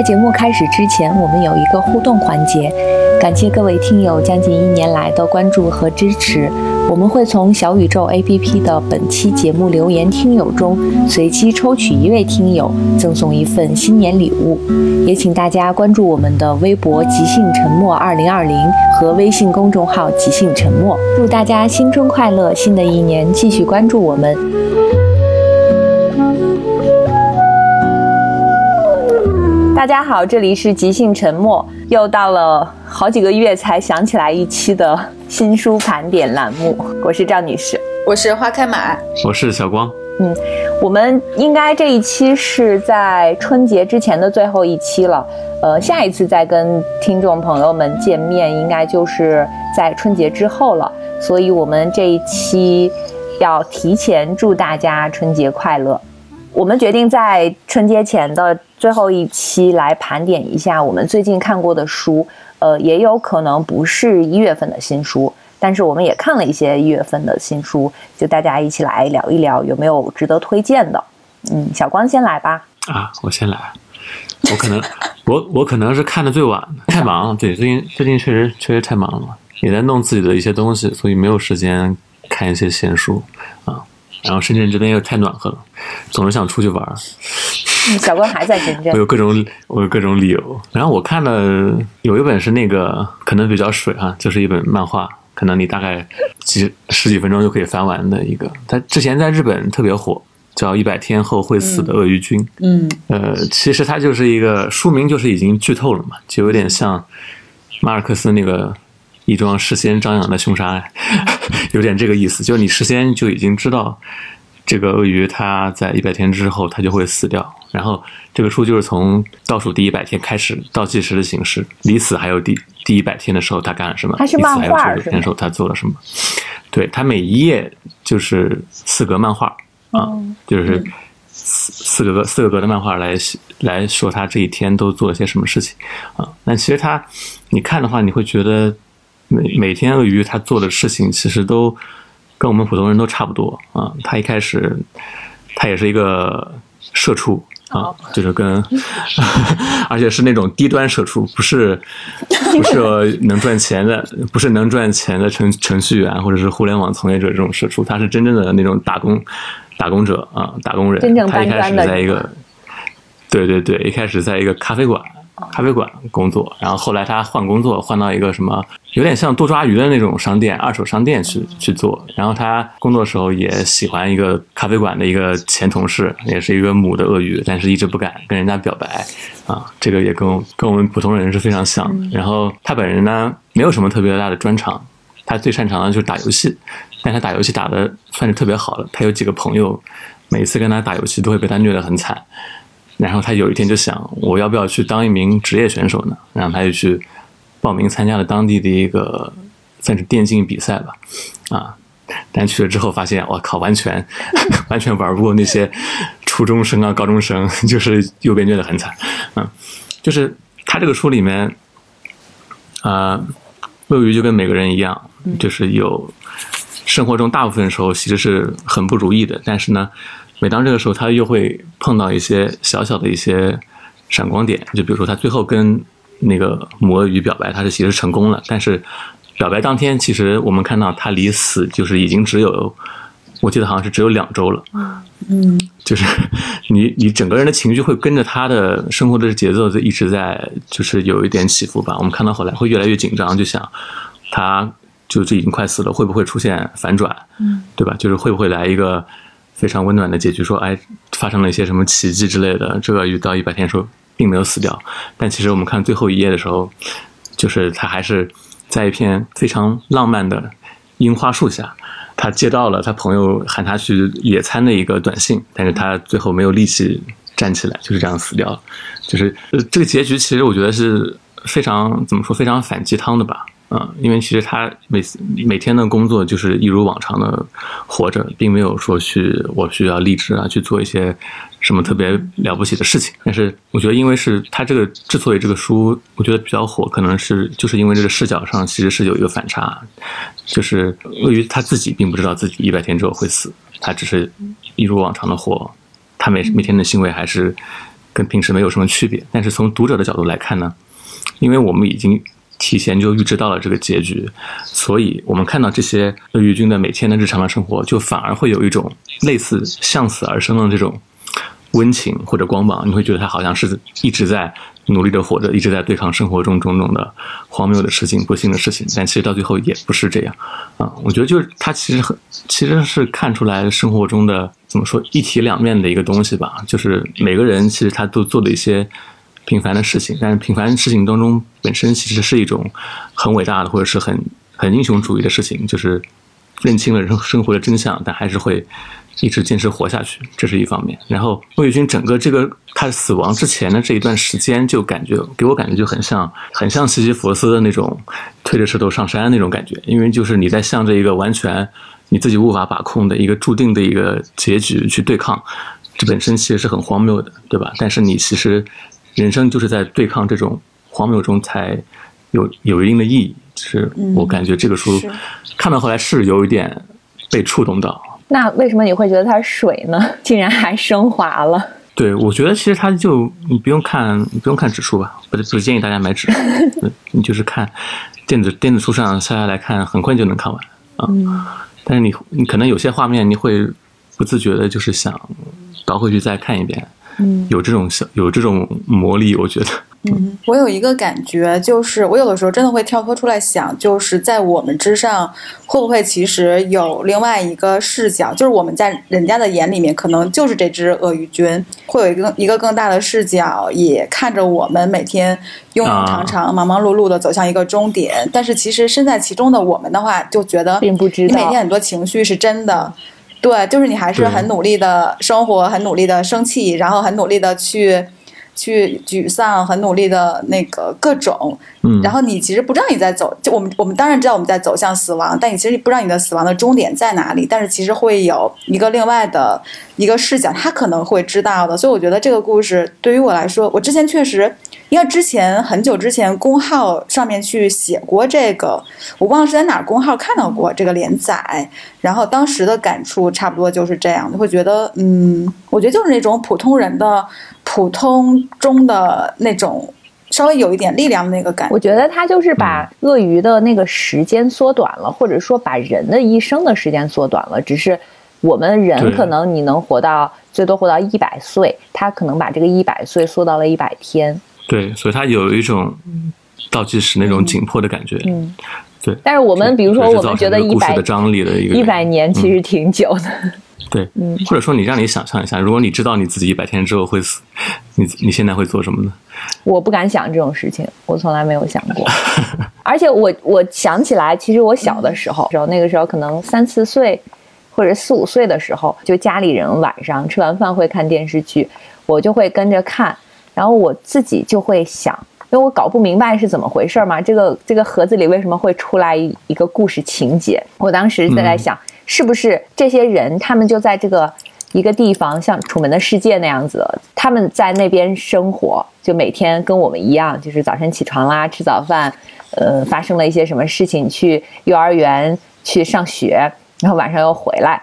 在节目开始之前，我们有一个互动环节，感谢各位听友将近一年来的关注和支持。我们会从小宇宙 APP 的本期节目留言听友中随机抽取一位听友，赠送一份新年礼物。也请大家关注我们的微博“即兴沉默二零二零”和微信公众号“即兴沉默”。祝大家新春快乐！新的一年继续关注我们。大家好，这里是即兴沉默，又到了好几个月才想起来一期的新书盘点栏目。我是赵女士，我是花开满，我是小光。嗯，我们应该这一期是在春节之前的最后一期了。呃，下一次再跟听众朋友们见面，应该就是在春节之后了。所以，我们这一期要提前祝大家春节快乐。我们决定在春节前的最后一期来盘点一下我们最近看过的书，呃，也有可能不是一月份的新书，但是我们也看了一些一月份的新书，就大家一起来聊一聊有没有值得推荐的。嗯，小光先来吧。啊，我先来。我可能，我我可能是看的最晚的，太忙了。对，最近最近确实确实太忙了，也在弄自己的一些东西，所以没有时间看一些闲书啊。然后深圳这边又太暖和了，总是想出去玩儿。小关还在深圳。我有各种我有各种理由。然后我看了有一本是那个可能比较水哈，就是一本漫画，可能你大概几十几分钟就可以翻完的一个。它之前在日本特别火，叫《一百天后会死的鳄鱼君》。嗯。呃，其实它就是一个书名就是已经剧透了嘛，就有点像马尔克斯那个。一桩事先张扬的凶杀案，有点这个意思，就是你事先就已经知道这个鳄鱼它在一百天之后它就会死掉，然后这个书就是从倒数第一百天开始倒计时的形式，离死还有第第一百天的时候他干了什么？还是漫画是吗？时候他做了什么？对他每一页就是四格漫画啊，就是四四个格四个格的漫画来来说他这一天都做了些什么事情啊？那其实他你看的话，你会觉得。每每天鳄鱼他做的事情其实都跟我们普通人都差不多啊。他一开始他也是一个社畜啊，就是跟 而且是那种低端社畜，不是不是能赚钱的，不是能赚钱的程程序员或者是互联网从业者这种社畜，他是真正的那种打工打工者啊，打工人。他一开始在一个对对对，一开始在一个咖啡馆。咖啡馆工作，然后后来他换工作，换到一个什么有点像多抓鱼的那种商店，二手商店去去做。然后他工作的时候也喜欢一个咖啡馆的一个前同事，也是一个母的鳄鱼，但是一直不敢跟人家表白啊。这个也跟跟我们普通人是非常像。然后他本人呢，没有什么特别大的专长，他最擅长的就是打游戏，但他打游戏打的算是特别好的。他有几个朋友，每次跟他打游戏都会被他虐得很惨。然后他有一天就想，我要不要去当一名职业选手呢？然后他就去报名参加了当地的一个算是电竞比赛吧，啊，但去了之后发现，我靠，完全 完全玩不过那些初中生啊、高中生，就是又被虐得很惨，嗯，就是他这个书里面，啊，鳄鱼就跟每个人一样，就是有生活中大部分时候其实是很不如意的，但是呢。每当这个时候，他又会碰到一些小小的一些闪光点，就比如说他最后跟那个魔鱼表白，他是其实成功了，但是表白当天，其实我们看到他离死就是已经只有，我记得好像是只有两周了。嗯，就是你你整个人的情绪会跟着他的生活的节奏就一直在就是有一点起伏吧。我们看到后来会越来越紧张，就想他就这已经快死了，会不会出现反转？嗯，对吧？就是会不会来一个。非常温暖的结局，说哎，发生了一些什么奇迹之类的。这个遇到一百天说并没有死掉，但其实我们看最后一页的时候，就是他还是在一片非常浪漫的樱花树下，他接到了他朋友喊他去野餐的一个短信，但是他最后没有力气站起来，就是这样死掉了。就是呃这个结局，其实我觉得是非常怎么说，非常反鸡汤的吧。嗯，因为其实他每次每天的工作就是一如往常的活着，并没有说去我需要励志啊去做一些什么特别了不起的事情。但是我觉得，因为是他这个之所以这个书我觉得比较火，可能是就是因为这个视角上其实是有一个反差，就是鳄鱼他自己并不知道自己一百天之后会死，他只是一如往常的活，他每每天的行为还是跟平时没有什么区别。但是从读者的角度来看呢，因为我们已经提前就预知到了这个结局，所以我们看到这些鳄鱼君的每天的日常的生活，就反而会有一种类似向死而生的这种温情或者光芒。你会觉得他好像是一直在努力的活着，一直在对抗生活中种种的荒谬的事情、不幸的事情。但其实到最后也不是这样啊。我觉得就是他其实很其实是看出来生活中的怎么说一体两面的一个东西吧。就是每个人其实他都做了一些。平凡的事情，但是平凡事情当中本身其实是一种很伟大的，或者是很很英雄主义的事情，就是认清了人生活的真相，但还是会一直坚持活下去，这是一方面。然后魏宇军整个这个他死亡之前的这一段时间，就感觉给我感觉就很像很像西西弗斯的那种推着石头上山那种感觉，因为就是你在向着一个完全你自己无法把控的一个注定的一个结局去对抗，这本身其实是很荒谬的，对吧？但是你其实。人生就是在对抗这种荒谬中才有有一定的意义，是我感觉这个书看到后来是有一点被触动到。那为什么你会觉得它水呢？竟然还升华了？对，我觉得其实它就你不用看，你不用看指数吧，不不建议大家买指数，你就是看电子电子书上下来看，很快就能看完啊。但是你你可能有些画面你会不自觉的，就是想倒回去再看一遍。嗯，有这种小有这种魔力，我觉得。嗯，我有一个感觉，就是我有的时候真的会跳脱出来想，就是在我们之上，会不会其实有另外一个视角？就是我们在人家的眼里面，可能就是这只鳄鱼君，会有一个一个更大的视角，也看着我们每天庸庸常常、忙忙碌碌的走向一个终点。但是其实身在其中的我们的话，就觉得并不知道，你每天很多情绪是真的。对，就是你还是很努力的生活，很努力的生气，然后很努力的去去沮丧，很努力的那个各种。嗯。然后你其实不知道你在走，就我们我们当然知道我们在走向死亡，但你其实不知道你的死亡的终点在哪里。但是其实会有一个另外的一个视角，他可能会知道的。所以我觉得这个故事对于我来说，我之前确实。因为之前很久之前公号上面去写过这个，我忘了是在哪公号看到过这个连载，然后当时的感触差不多就是这样，就会觉得，嗯，我觉得就是那种普通人的普通中的那种稍微有一点力量的那个感觉。我觉得他就是把鳄鱼的那个时间缩短了，或者说把人的一生的时间缩短了，只是我们人可能你能活到最多活到一百岁，他可能把这个一百岁缩到了一百天。对，所以它有一种倒计时那种紧迫的感觉。嗯，对。但是我们比如说，我们觉得一百的张力的一个一百年其实挺久的。对，嗯。或者说，你让你想象一下，如果你知道你自己一百天之后会死，你你现在会做什么呢？我不敢想这种事情，我从来没有想过。而且我我想起来，其实我小的时候，时候那个时候可能三四岁或者四五岁的时候，就家里人晚上吃完饭会看电视剧，我就会跟着看。然后我自己就会想，因为我搞不明白是怎么回事嘛，这个这个盒子里为什么会出来一个故事情节？我当时在在想，是不是这些人他们就在这个一个地方，像《楚门的世界》那样子，他们在那边生活，就每天跟我们一样，就是早晨起床啦，吃早饭，呃，发生了一些什么事情，去幼儿园去上学，然后晚上又回来。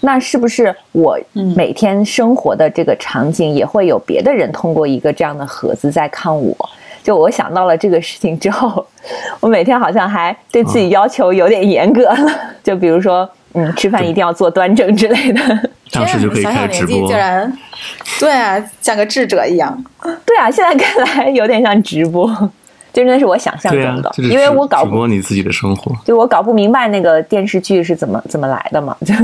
那是不是我每天生活的这个场景也会有别的人通过一个这样的盒子在看我？就我想到了这个事情之后，我每天好像还对自己要求有点严格了。就比如说，嗯，吃饭一定要坐端正之类的。当时就可以开直播。竟然，对啊，像个智者一样。对啊，现在看来有点像直播。真的是我想象中的，因为我搞不你自己的生活，就我搞不明白那个电视剧是怎么怎么来的嘛，就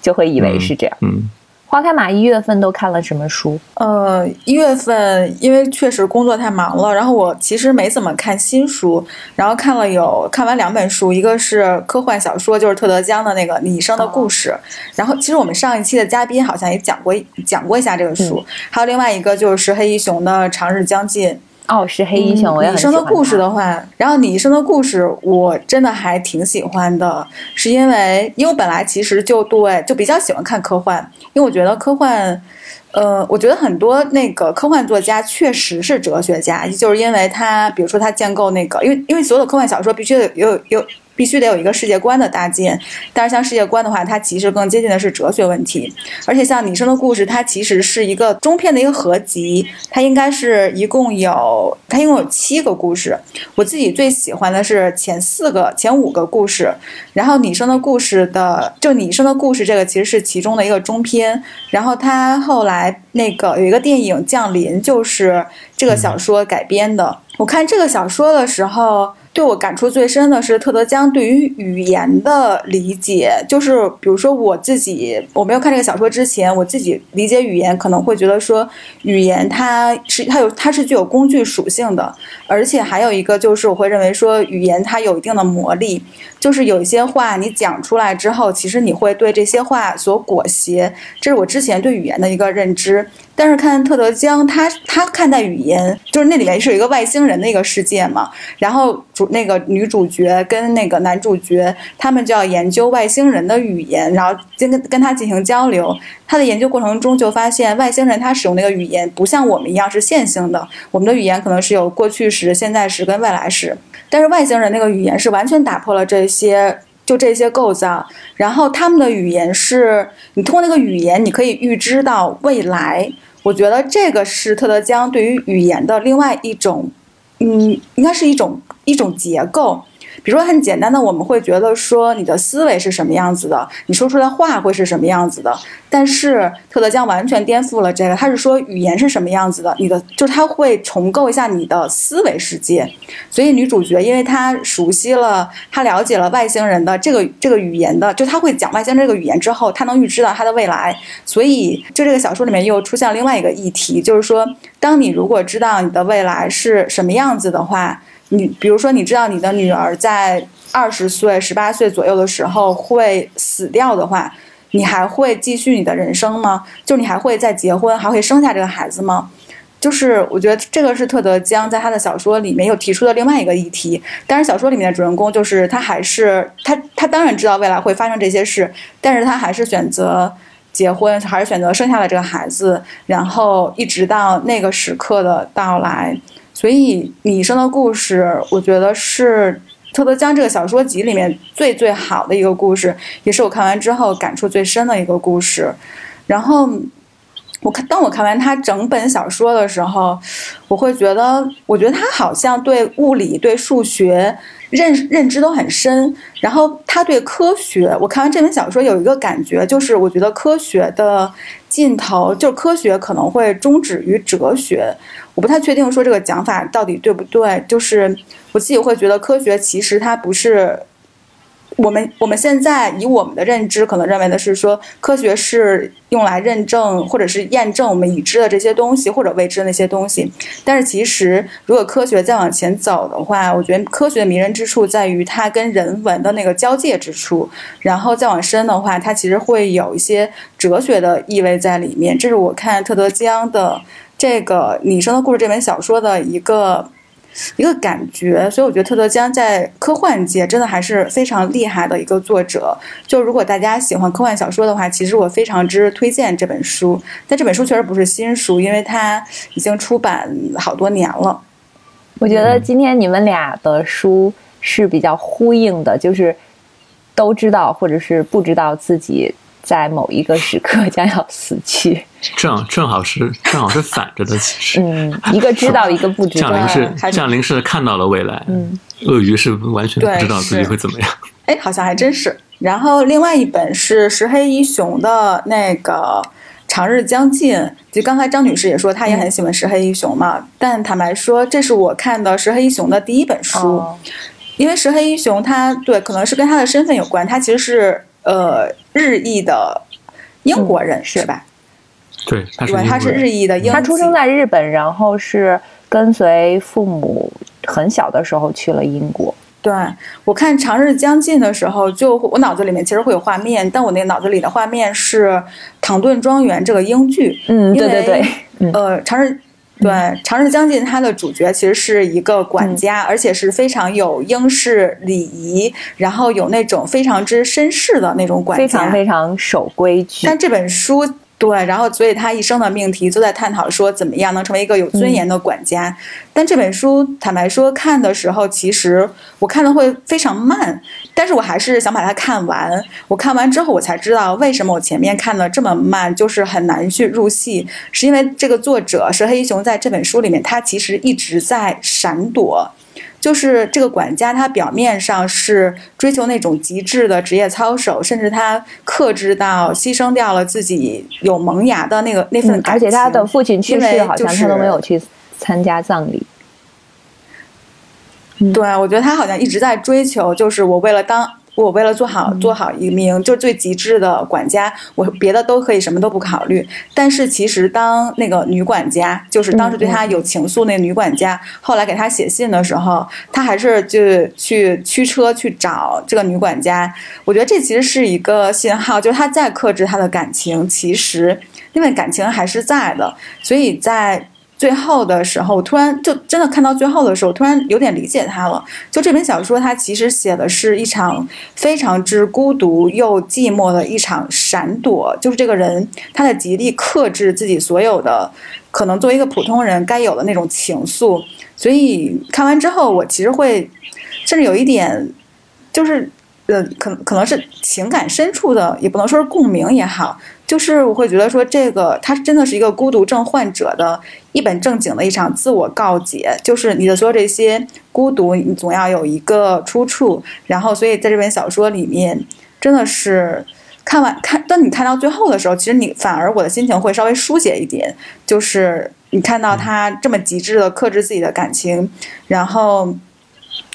就会以为是这样。嗯，花开马一月份都看了什么书？呃，一月份因为确实工作太忙了，然后我其实没怎么看新书，然后看了有看完两本书，一个是科幻小说，就是特德·江的那个《你一生的故事》，然后其实我们上一期的嘉宾好像也讲过讲过一下这个书，还有另外一个就是黑衣熊的《长日将近》。哦，是黑衣雄，我也很喜欢。你一生的故事的话，然后你一生的故事，我真的还挺喜欢的，是因为因为我本来其实就对就比较喜欢看科幻，因为我觉得科幻，呃，我觉得很多那个科幻作家确实是哲学家，就是因为他，比如说他建构那个，因为因为所有的科幻小说必须有有有必须得有一个世界观的搭建。但是像世界观的话，它其实更接近的是哲学问题。而且像《拟声的故事》，它其实是一个中篇的一个合集，它应该是一共有它一共有七个故事。我自己最喜欢的是前四个、前五个故事。然后《拟声的故事》的就《拟声的故事》这个其实是其中的一个中篇。然后它后来那个有一个电影《降临》，就是这个小说改编的。我看这个小说的时候。对我感触最深的是特德·江对于语言的理解，就是比如说我自己，我没有看这个小说之前，我自己理解语言可能会觉得说，语言它是它有它是具有工具属性的，而且还有一个就是我会认为说，语言它有一定的魔力，就是有一些话你讲出来之后，其实你会对这些话所裹挟，这是我之前对语言的一个认知。但是看特德·江，他他看待语言，就是那里面是有一个外星人的一个世界嘛，然后那个女主角跟那个男主角，他们就要研究外星人的语言，然后跟跟跟他进行交流。他的研究过程中就发现，外星人他使用那个语言不像我们一样是线性的，我们的语言可能是有过去时、现在时跟未来时，但是外星人那个语言是完全打破了这些。就这些构造，然后他们的语言是你通过那个语言，你可以预知到未来。我觉得这个是特德·江对于语言的另外一种，嗯，应该是一种一种结构。比如说很简单的，我们会觉得说你的思维是什么样子的，你说出来话会是什么样子的。但是特德·将完全颠覆了这个，他是说语言是什么样子的，你的就是他会重构一下你的思维世界。所以女主角因为她熟悉了，她了解了外星人的这个这个语言的，就她会讲外星这个语言之后，她能预知到她的未来。所以就这个小说里面又出现了另外一个议题，就是说，当你如果知道你的未来是什么样子的话。你比如说，你知道你的女儿在二十岁、十八岁左右的时候会死掉的话，你还会继续你的人生吗？就你还会再结婚，还会生下这个孩子吗？就是我觉得这个是特德·江在他的小说里面又提出的另外一个议题。但是小说里面的主人公就是他，还是他，他当然知道未来会发生这些事，但是他还是选择结婚，还是选择生下了这个孩子，然后一直到那个时刻的到来。所以，拟声的故事，我觉得是特德·江这个小说集里面最最好的一个故事，也是我看完之后感触最深的一个故事。然后，我看当我看完他整本小说的时候，我会觉得，我觉得他好像对物理、对数学认认知都很深。然后，他对科学，我看完这本小说有一个感觉，就是我觉得科学的尽头，就是科学可能会终止于哲学。我不太确定说这个讲法到底对不对，就是我自己会觉得科学其实它不是我们我们现在以我们的认知可能认为的是说科学是用来认证或者是验证我们已知的这些东西或者未知的那些东西，但是其实如果科学再往前走的话，我觉得科学的迷人之处在于它跟人文的那个交界之处，然后再往深的话，它其实会有一些哲学的意味在里面。这是我看特德·江的。这个《拟声的故事》这本小说的一个一个感觉，所以我觉得特德·江在科幻界真的还是非常厉害的一个作者。就如果大家喜欢科幻小说的话，其实我非常之推荐这本书。但这本书确实不是新书，因为它已经出版好多年了。我觉得今天你们俩的书是比较呼应的，就是都知道或者是不知道自己。在某一个时刻将要死去，正正好是正好是反着的，其实，嗯，一个知道，一个不知道。降临是降临是看到了未来，嗯，鳄鱼是完全不知道自己会怎么样。哎，好像还真是。然后另外一本是石黑一雄的那个《长日将近》，就刚才张女士也说她也很喜欢石黑一雄嘛，但坦白说，这是我看的石黑一雄的第一本书，因为石黑一雄他对可能是跟他的身份有关，他其实是。呃，日裔的英国人是吧？对，他是他是日裔的英。他出生在日本，然后是跟随父母很小的时候去了英国。对我看《长日将近》的时候，就我脑子里面其实会有画面，但我那脑子里的画面是《唐顿庄园》这个英剧。嗯，对对对。呃，《长日》。对，《长日将近》它的主角其实是一个管家，而且是非常有英式礼仪，然后有那种非常之绅士的那种管家，非常非常守规矩。但这本书。对，然后所以他一生的命题都在探讨说怎么样能成为一个有尊严的管家。但这本书坦白说看的时候，其实我看的会非常慢，但是我还是想把它看完。我看完之后，我才知道为什么我前面看的这么慢，就是很难去入戏，是因为这个作者石黑一雄在这本书里面，他其实一直在闪躲。就是这个管家，他表面上是追求那种极致的职业操守，甚至他克制到牺牲掉了自己有萌芽的那个那份感情。而且他的父亲去世，好像他都没有去参加葬礼。对，我觉得他好像一直在追求，就是我为了当。我为了做好做好一名就最极致的管家，我别的都可以什么都不考虑。但是其实当那个女管家，就是当时对他有情愫那个女管家，后来给他写信的时候，他还是就去驱车去找这个女管家。我觉得这其实是一个信号，就是他再克制他的感情，其实因为感情还是在的，所以在。最后的时候，突然就真的看到最后的时候，突然有点理解他了。就这本小说，它其实写的是一场非常之孤独又寂寞的一场闪躲，就是这个人他的极力克制自己所有的可能作为一个普通人该有的那种情愫。所以看完之后，我其实会甚至有一点，就是呃，可可能是情感深处的，也不能说是共鸣也好。就是我会觉得说，这个他真的是一个孤独症患者的一本正经的一场自我告解。就是你的所有这些孤独，你总要有一个出处。然后，所以在这本小说里面，真的是看完看，当你看到最后的时候，其实你反而我的心情会稍微疏解一点。就是你看到他这么极致的克制自己的感情，然后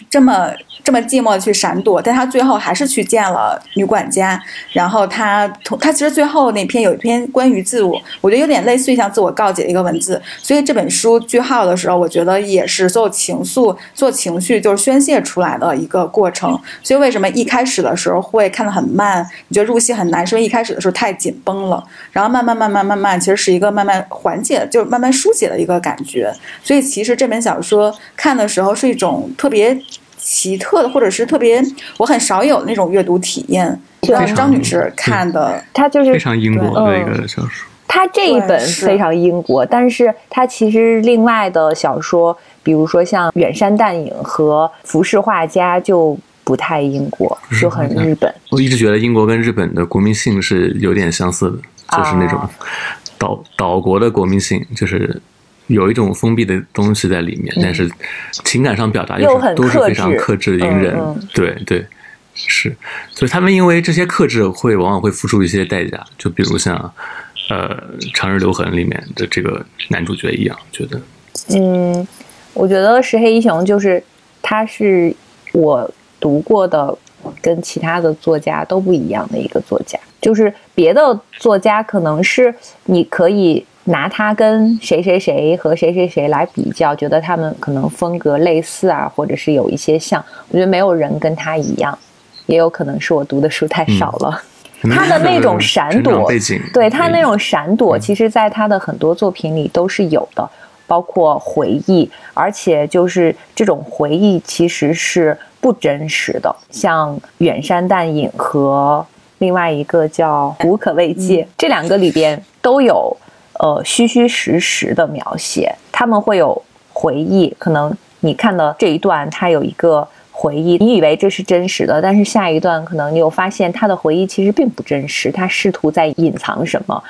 这么。这么寂寞的去闪躲，但他最后还是去见了女管家。然后他同他其实最后那篇有一篇关于自我，我觉得有点类似于像自我告解的一个文字。所以这本书句号的时候，我觉得也是所有情愫、做情绪就是宣泄出来的一个过程。所以为什么一开始的时候会看得很慢？你觉得入戏很难，是因为一开始的时候太紧绷了。然后慢慢慢慢慢慢，其实是一个慢慢缓解，就是慢慢疏解的一个感觉。所以其实这本小说看的时候是一种特别。奇特的，或者是特别我很少有那种阅读体验。是张女士看的，她就是非常英国的一个小说。她这一本非常英国，但是她其实另外的小说，比如说像《远山淡影》和《浮世画家》，就不太英国，就很日本。我一直觉得英国跟日本的国民性是有点相似的，就是那种岛岛国的国民性，就是。有一种封闭的东西在里面，但是情感上表达又是都是非常克制、隐忍。对对，是。所以他们因为这些克制，会往往会付出一些代价。就比如像呃《长日留痕》里面的这个男主角一样，觉得。嗯，我觉得石黑一雄就是他是我读过的跟其他的作家都不一样的一个作家。就是别的作家可能是你可以。拿他跟谁谁谁和谁谁谁来比较，觉得他们可能风格类似啊，或者是有一些像。我觉得没有人跟他一样，也有可能是我读的书太少了。他的那种闪躲，对他那种闪躲，其实在他的很多作品里都是有的，包括回忆，而且就是这种回忆其实是不真实的。像《远山淡影》和另外一个叫《无可慰藉》，这两个里边都有。呃，虚虚实实的描写，他们会有回忆。可能你看的这一段，他有一个回忆，你以为这是真实的，但是下一段可能你又发现他的回忆其实并不真实，他试图在隐藏什么，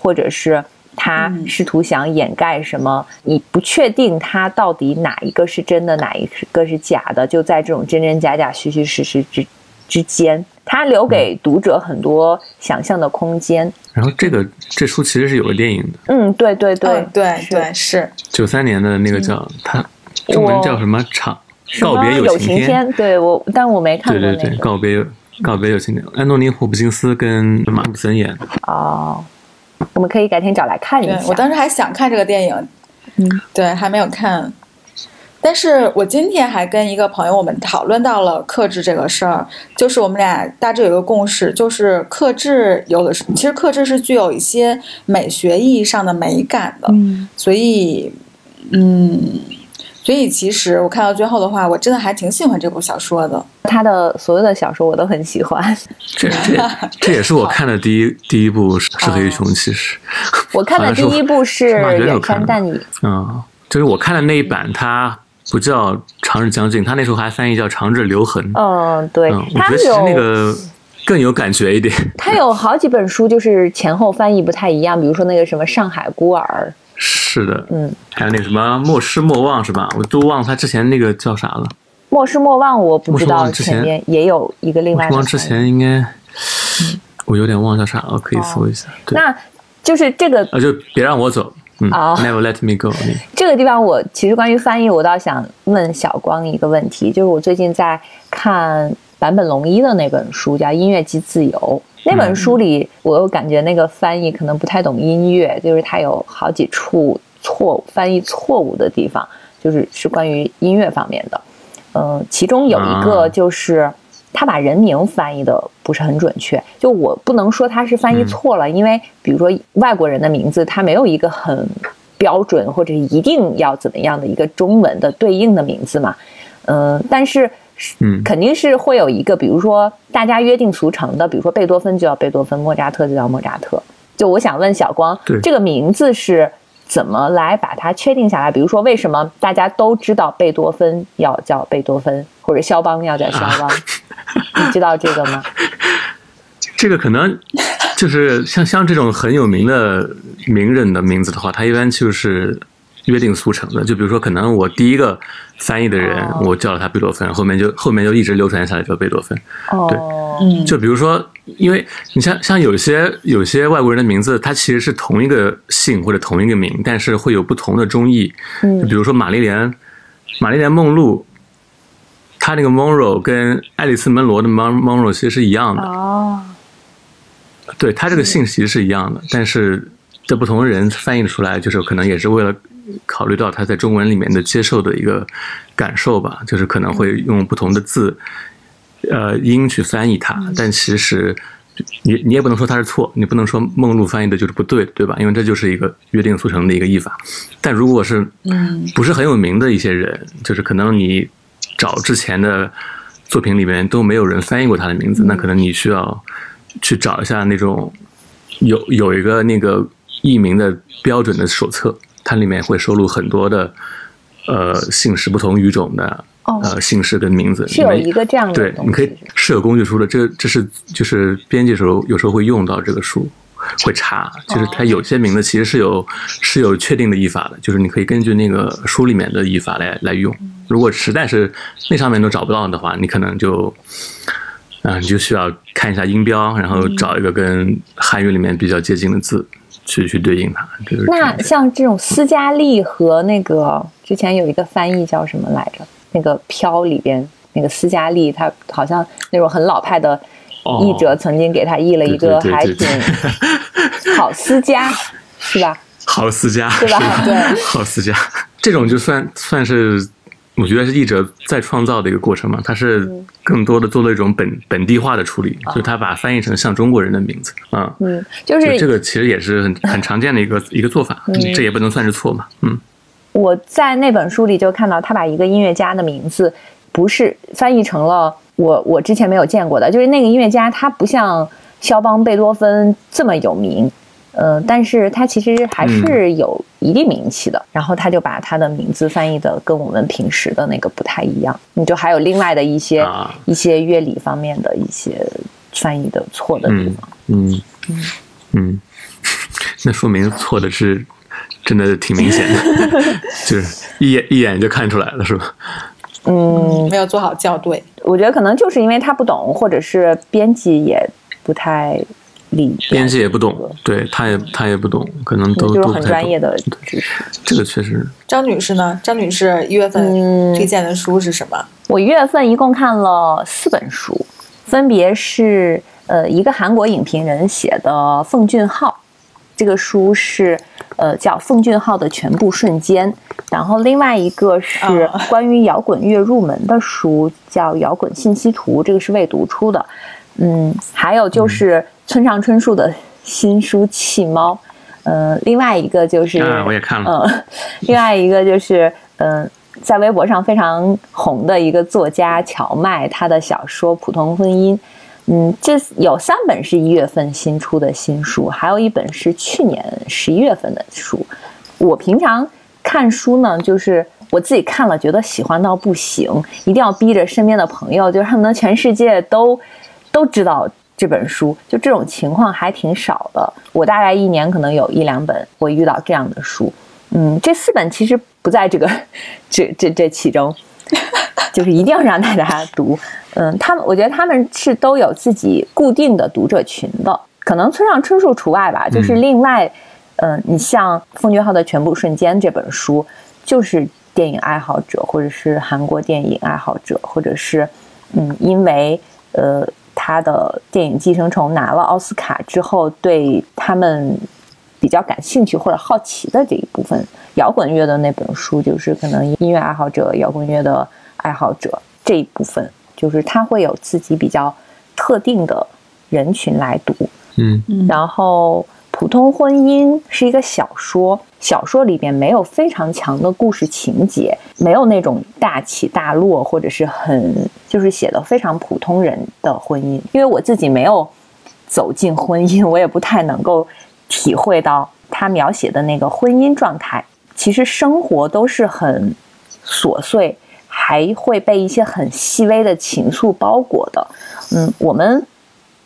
或者是他试图想掩盖什么，你不确定他到底哪一个是真的，哪一个是假的，就在这种真真假假、虚虚实实之之间。他留给读者很多想象的空间。然后这个这书其实是有个电影的。嗯，对对对对对，是九三年的那个叫它中文叫什么场告别有情天。对我，但我没看过对对对，告别告别有情天，安东尼·霍普金斯跟马布森演的。哦，我们可以改天找来看一下。我当时还想看这个电影，嗯，对，还没有看。但是我今天还跟一个朋友，我们讨论到了克制这个事儿，就是我们俩大致有一个共识，就是克制有的是，其实克制是具有一些美学意义上的美感的，所以，嗯，所以其实我看到最后的话，我真的还挺喜欢这部小说的。他的所有的小说我都很喜欢。这这这也是我看的第一第一部是《黑熊》，其实 我看的第一部是《远山淡影》。嗯，就是我看的那一版，它不叫《长日将近》，他那时候还翻译叫《长日留痕》。嗯，对，我觉得其实那个更有感觉一点。他有好几本书，就是前后翻译不太一样，比如说那个什么《上海孤儿》。是的，嗯，还有那个什么莫失莫忘是吧？我都忘他之前那个叫啥了。莫失莫忘，我不知道前面也有一个另外。莫忘之前应该，我有点忘叫啥了，可以搜一下。那就是这个啊，就别让我走，嗯，Never let me go。这个地方我其实关于翻译，我倒想问小光一个问题，就是我最近在看坂本龙一的那本书，叫《音乐即自由》。那本书里，我又感觉那个翻译可能不太懂音乐，就是它有好几处错误翻译错误的地方，就是是关于音乐方面的。嗯，其中有一个就是他把人名翻译的不是很准确，就我不能说他是翻译错了，因为比如说外国人的名字，他没有一个很标准或者一定要怎么样的一个中文的对应的名字嘛。嗯，但是。嗯，肯定是会有一个，比如说大家约定俗成的，比如说贝多芬就叫贝多芬，莫扎特就叫莫扎特。就我想问小光，这个名字是怎么来把它确定下来？比如说为什么大家都知道贝多芬要叫贝多芬，或者肖邦要叫肖邦？你知道这个吗？这个可能就是像像这种很有名的名人的名字的话，他一般就是。约定俗成的，就比如说，可能我第一个翻译的人，我叫了他贝多芬，后面就后面就一直流传下来叫贝多芬。对，嗯，就比如说，因为你像像有些有些外国人的名字，他其实是同一个姓或者同一个名，但是会有不同的中译。嗯，比如说玛丽莲，玛丽莲梦露，他那个 Monroe 跟爱丽丝门罗的 Mon Monroe 其实是一样的。哦，对他这个姓其实是一样的，但是这不同的人翻译出来，就是可能也是为了。考虑到他在中文里面的接受的一个感受吧，就是可能会用不同的字，呃，音去翻译它。但其实你你也不能说它是错，你不能说梦露翻译的就是不对，对吧？因为这就是一个约定俗成的一个译法。但如果是嗯不是很有名的一些人，就是可能你找之前的作品里面都没有人翻译过他的名字，那可能你需要去找一下那种有有一个那个译名的标准的手册。它里面会收录很多的，呃，姓氏不同语种的，呃，姓氏跟名字是有一个这样的对，你可以是有工具书的，这这是就是编辑时候有时候会用到这个书，会查，就是它有些名字其实是有是有确定的译法的，就是你可以根据那个书里面的译法来来用。如果实在是那上面都找不到的话，你可能就，啊，你就需要看一下音标，然后找一个跟汉语里面比较接近的字。去去对应它，那像这种斯嘉丽和那个之前有一个翻译叫什么来着？那个飘里边那个斯嘉丽，它好像那种很老派的译者曾经给他译了一个还挺好斯嘉，是吧？好斯嘉，对吧？对，好斯嘉，这种就算算是。我觉得是译者再创造的一个过程嘛，他是更多的做了一种本本地化的处理，就是他把翻译成像中国人的名字啊，嗯，就是这个其实也是很很常见的一个一个做法，这也不能算是错嘛，嗯。我在那本书里就看到他把一个音乐家的名字不是翻译成了我我之前没有见过的，就是那个音乐家他不像肖邦、贝多芬这么有名。嗯，但是他其实还是有一定名气的。然后他就把他的名字翻译的跟我们平时的那个不太一样。你就还有另外的一些一些乐理方面的一些翻译的错的地方。嗯嗯嗯，那说明错的是真的挺明显的，就是一眼一眼就看出来了，是吧？嗯，没有做好校对。我觉得可能就是因为他不懂，或者是编辑也不太理。编辑也不懂，对他也他也不懂，可能都就是很专业的知识。这个确实。张女士呢？张女士一月份推荐的书是什么？我一月份一共看了四本书，分别是呃一个韩国影评人写的奉俊昊，这个书是呃叫奉俊昊的全部瞬间，然后另外一个是 关于摇滚乐入门的书，叫摇滚信息图，这个是未读出的。嗯，还有就是村上春树的新书《弃猫》，嗯，另外一个就是，我也看了，嗯，另外一个就是，嗯，在微博上非常红的一个作家乔麦，他的小说《普通婚姻》，嗯，这有三本是一月份新出的新书，还有一本是去年十一月份的书。我平常看书呢，就是我自己看了觉得喜欢到不行，一定要逼着身边的朋友，就是恨不得全世界都都知道这本书，就这种情况还挺少的。我大概一年可能有一两本会遇到这样的书。嗯，这四本其实不在这个 这这这其中，就是一定要让大家读。嗯，他们我觉得他们是都有自己固定的读者群的，可能村上春树除外吧。就是另外，嗯，你像奉俊昊的《全部瞬间》这本书，就是电影爱好者，或者是韩国电影爱好者，或者是嗯，因为呃他的电影《寄生虫》拿了奥斯卡之后，对他们。比较感兴趣或者好奇的这一部分摇滚乐的那本书，就是可能音乐爱好者、摇滚乐的爱好者这一部分，就是他会有自己比较特定的人群来读。嗯，然后普通婚姻是一个小说，小说里边没有非常强的故事情节，没有那种大起大落，或者是很就是写的非常普通人的婚姻。因为我自己没有走进婚姻，我也不太能够。体会到他描写的那个婚姻状态，其实生活都是很琐碎，还会被一些很细微的情愫包裹的。嗯，我们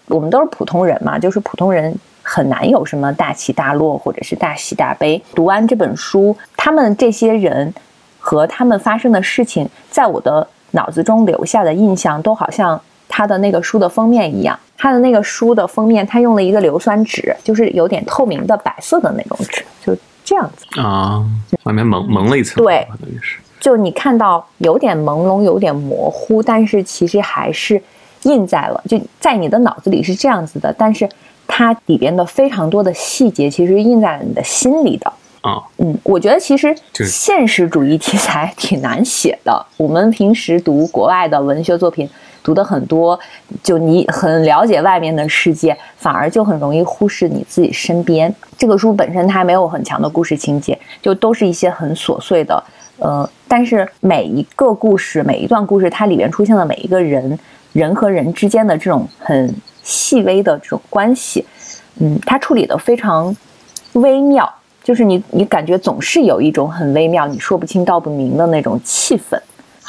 我们都是普通人嘛，就是普通人很难有什么大起大落或者是大喜大悲。读完这本书，他们这些人和他们发生的事情，在我的脑子中留下的印象，都好像他的那个书的封面一样。他的那个书的封面，他用了一个硫酸纸，就是有点透明的白色的那种纸，就这样子。啊，外面蒙蒙了一层，对，就你看到有点朦胧，有点模糊，但是其实还是印在了，就在你的脑子里是这样子的，但是它里边的非常多的细节，其实印在了你的心里的。啊，嗯，我觉得其实现实主义题材挺难写的，我们平时读国外的文学作品。读的很多，就你很了解外面的世界，反而就很容易忽视你自己身边。这个书本身它没有很强的故事情节，就都是一些很琐碎的，呃，但是每一个故事，每一段故事，它里面出现的每一个人，人和人之间的这种很细微的这种关系，嗯，它处理的非常微妙，就是你你感觉总是有一种很微妙，你说不清道不明的那种气氛。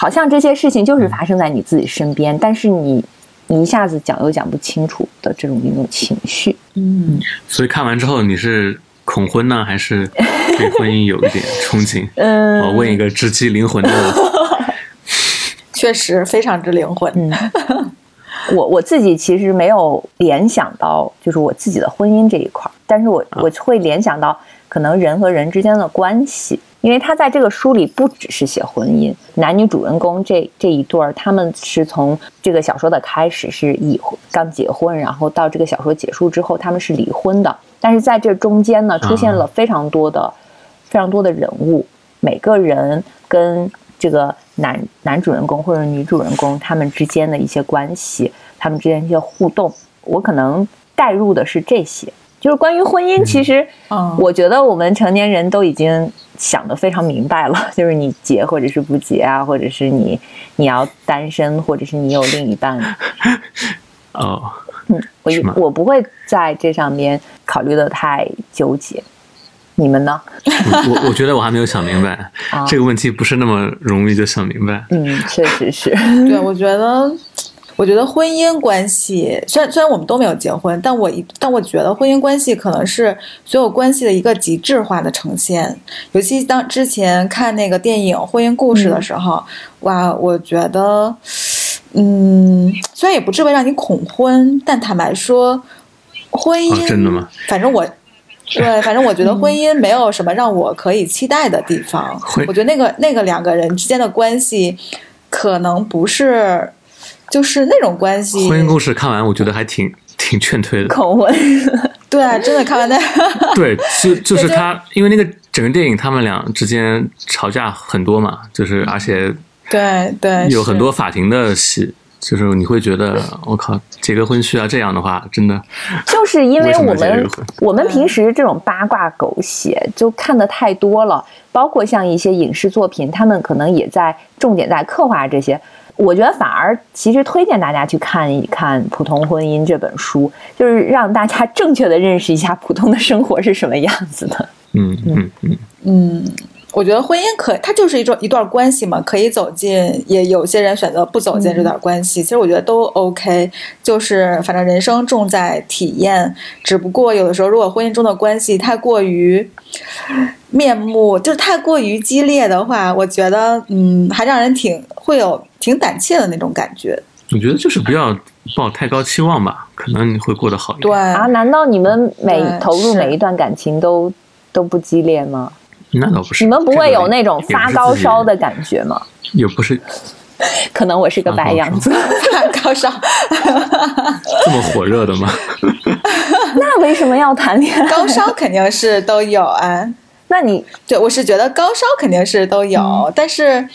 好像这些事情就是发生在你自己身边，但是你你一下子讲又讲不清楚的这种一种情绪。嗯，所以看完之后你是恐婚呢，还是对婚姻有一点憧憬？嗯，我问一个直击灵魂的。确实非常之灵魂。嗯，我我自己其实没有联想到就是我自己的婚姻这一块儿，但是我我会联想到可能人和人之间的关系。因为他在这个书里不只是写婚姻，男女主人公这这一对儿，他们是从这个小说的开始是已婚刚结婚，然后到这个小说结束之后，他们是离婚的。但是在这中间呢，出现了非常多的、非常多的人物，每个人跟这个男男主人公或者女主人公他们之间的一些关系，他们之间一些互动，我可能带入的是这些。就是关于婚姻，其实，我觉得我们成年人都已经想得非常明白了。就是你结或者是不结啊，或者是你你要单身，或者是你有另一半。哦，嗯，我我不会在这上面考虑的太纠结。你们呢？我我觉得我还没有想明白 这个问题，不是那么容易就想明白。嗯，确实是。对，我觉得。我觉得婚姻关系，虽然虽然我们都没有结婚，但我一但我觉得婚姻关系可能是所有关系的一个极致化的呈现。尤其当之前看那个电影《婚姻故事》的时候，哇，我觉得，嗯，虽然也不至于让你恐婚，但坦白说，婚姻真的吗？反正我，对，反正我觉得婚姻没有什么让我可以期待的地方。我觉得那个那个两个人之间的关系，可能不是。就是那种关系。婚姻故事看完，我觉得还挺挺劝退的。恐婚，对啊，真的看完那。对，就就是他，因为那个整个电影，他们俩之间吵架很多嘛，就是而且对对有很多法庭的戏，就是你会觉得我靠，结个婚需要这样的话，真的就是因为 我们我们平时这种八卦狗血就看的太多了，包括像一些影视作品，他们可能也在重点在刻画这些。我觉得反而其实推荐大家去看一看《普通婚姻》这本书，就是让大家正确的认识一下普通的生活是什么样子的。嗯嗯嗯，嗯，我觉得婚姻可它就是一种一段关系嘛，可以走进，也有些人选择不走进这段关系。其实我觉得都 OK，就是反正人生重在体验。只不过有的时候，如果婚姻中的关系太过于面目，就是太过于激烈的话，我觉得嗯，还让人挺会有挺胆怯的那种感觉。我觉得就是不要抱太高期望吧，可能你会过得好一点。对，啊，难道你们每投入每一段感情都都不激烈吗？那倒不是。你们不会有那种发高烧的，感觉吗？也不是 可能我是个白羊座，高烧，这么火热的吗？那为什么要谈恋爱？高烧肯定是都有啊。那你对，我是觉得高烧肯定是都有，嗯但是，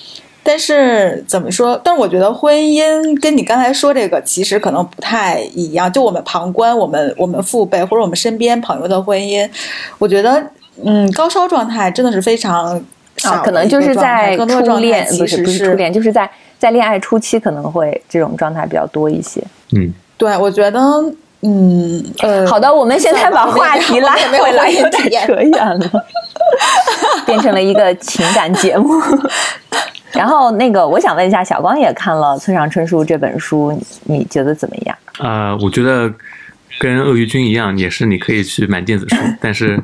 但是怎么说？但是我觉得婚姻跟你刚才说这个其实可能不太一样。就我们旁观我们我们父辈或者我们身边朋友的婚姻，我觉得，嗯，高烧状态真的是非常啊，可能就是在初恋，其不是实不是初恋，就是在在恋爱初期可能会这种状态比较多一些。嗯，对，我觉得，嗯呃，好的，我们现在把话题拉回来，婚姻有点扯远了，变成了一个情感节目。然后那个，我想问一下，小光也看了村上春树这本书，你你觉得怎么样？呃，我觉得跟鳄鱼君一样，也是你可以去买电子书，但是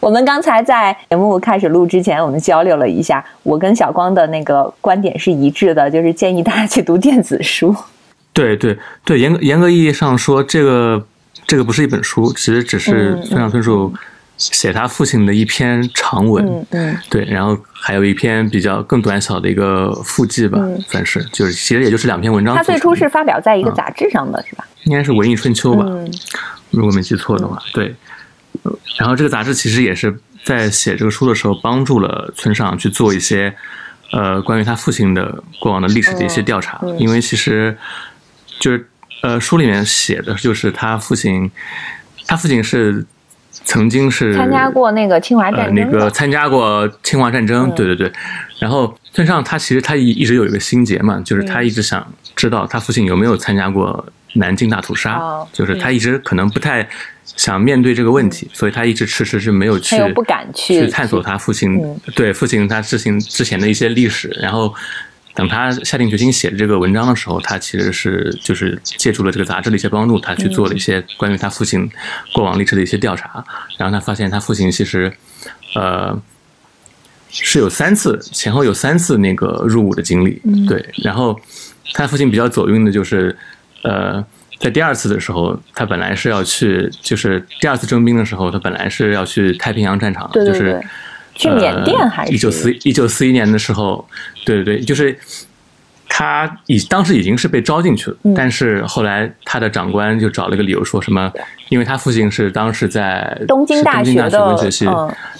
我们刚才在节目开始录之前，我们交流了一下，我跟小光的那个观点是一致的，就是建议大家去读电子书。对对对，严格严格意义上说，这个这个不是一本书，其实只是嗯村上春树写他父亲的一篇长文。嗯嗯对，然后还有一篇比较更短小的一个附记吧，嗯算是，就是其实也就是两篇文章他。最初是发表在一个杂志上的，是吧？应该是《文艺春秋》吧，嗯如果没记错的话，对。呃然后这个杂志其实也是在写这个书的时候，帮助了村上去做一些呃关于他父亲的过往的历史的一些调查，因为其实就是呃书里面写的就是他父亲，他父亲是曾经是参加过那个侵华呃战。那个参加过侵华战争，嗯对对对。然后村上他其实他一一直有一个心结嘛，就是嗯他一直想知道他父亲有没有参加过南京大屠杀，哦就是他一直可能不太想面对这个问题，所以他一直迟迟是没有去不敢去去探索他父亲、嗯对父亲他之前之前的一些历史，然后。等他下定决心写这个文章的时候，他其实是就是借助了这个杂志的一些帮助，他去做了一些关于他父亲过往历史的一些调查，然后他发现他父亲其实，呃，是有三次前后有三次那个入伍的经历，对，然后他父亲比较走运的就是，呃，在第二次的时候，他本来是要去，就是第二次征兵的时候，他本来是要去太平洋战场，对对就是对去缅甸还是一九四一九四一年的时候，对对对，就是他已当时已经是被招进去了，嗯但是后来他的长官就找了个理由说什么，因为他父亲是当时在东京大是东京大学的文学系，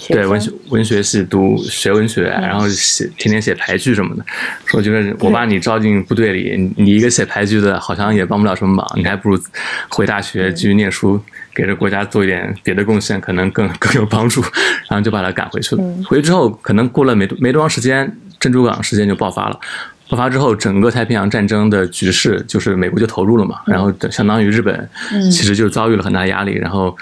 对文学文学系读学文学，然后写天天写牌剧什么的，说就是我把你招进部队里，你你一个写牌剧的，好像也帮不了什么忙，你还不如回大学继续念书，给这国家做一点别的贡献，可能更 更有帮助。然后就把他赶回去了。回去之后，可能过了没没多长时间，珍珠港事件就爆发了。爆发之后，整个太平洋战争的局势就是美国就投入了嘛，然后相当于日本其实就遭遇了很大压力，然后。